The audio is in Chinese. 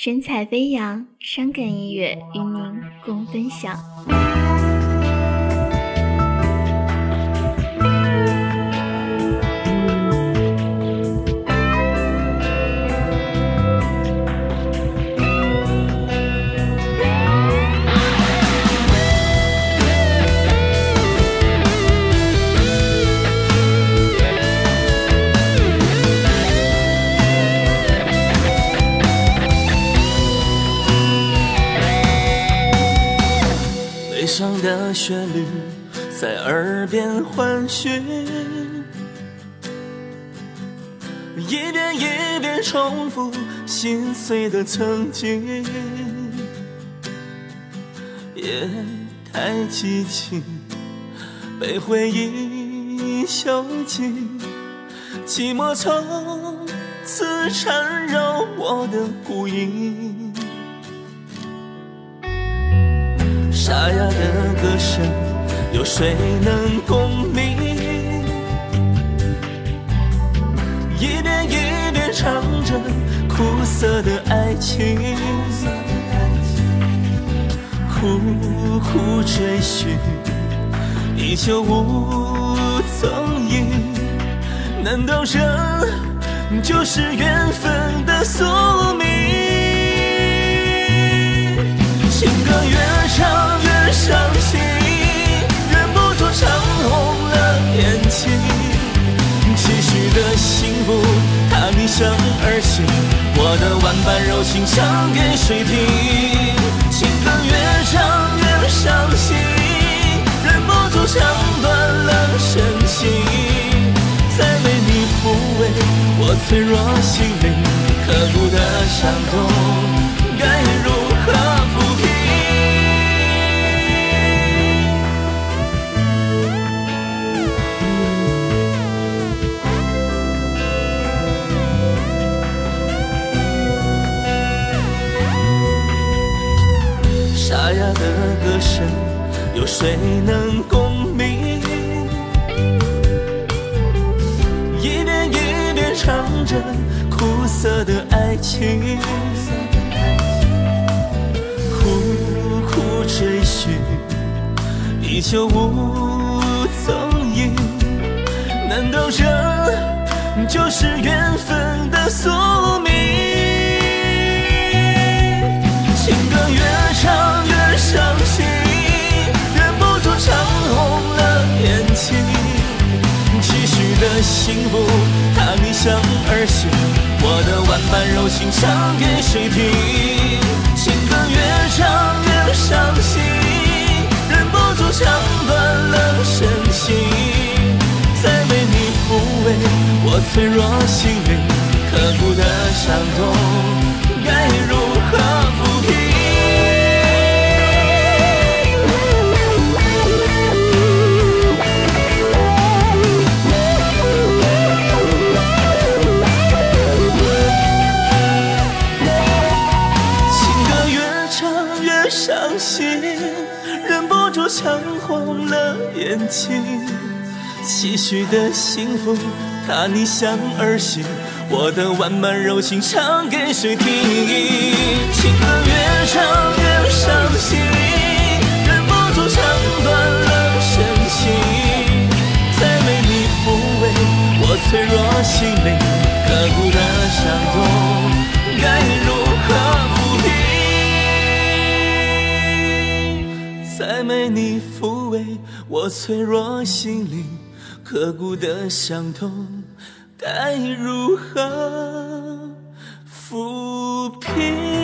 神采飞扬，伤感音乐与您共分享。悲伤的旋律在耳边环循，一遍一遍重复心碎的曾经。夜太寂静，被回忆囚禁，寂寞从此缠绕我的孤影。沙哑的歌声，有谁能共鸣？一遍一遍唱着苦涩的爱情，苦苦追寻，依旧无踪影。难道这就是缘分的宿命？的幸福，它逆向而行。我的万般柔情，唱给谁听？情歌越唱越伤心，忍不住唱断了深情。再为你抚慰我脆弱心灵，刻骨的伤痛，该如何抚平？歌声有谁能共鸣？一遍一遍唱着苦涩的爱情，苦苦追寻，依旧无踪影。难道这就是缘分的宿命？幸福，它逆向而行。我的万般柔情，唱给谁听？情歌越唱越伤心，忍不住唱断了深情。再为你抚慰我脆弱心灵，眼睛，期许的幸福，它逆向而行。我的万般柔情，唱给谁听？情歌越唱越伤心，忍不住唱断了深情。再为你抚慰我脆弱心灵，刻骨的伤痛，该如何抚平？再没你抚我脆弱心灵，刻骨的伤痛，该如何抚平？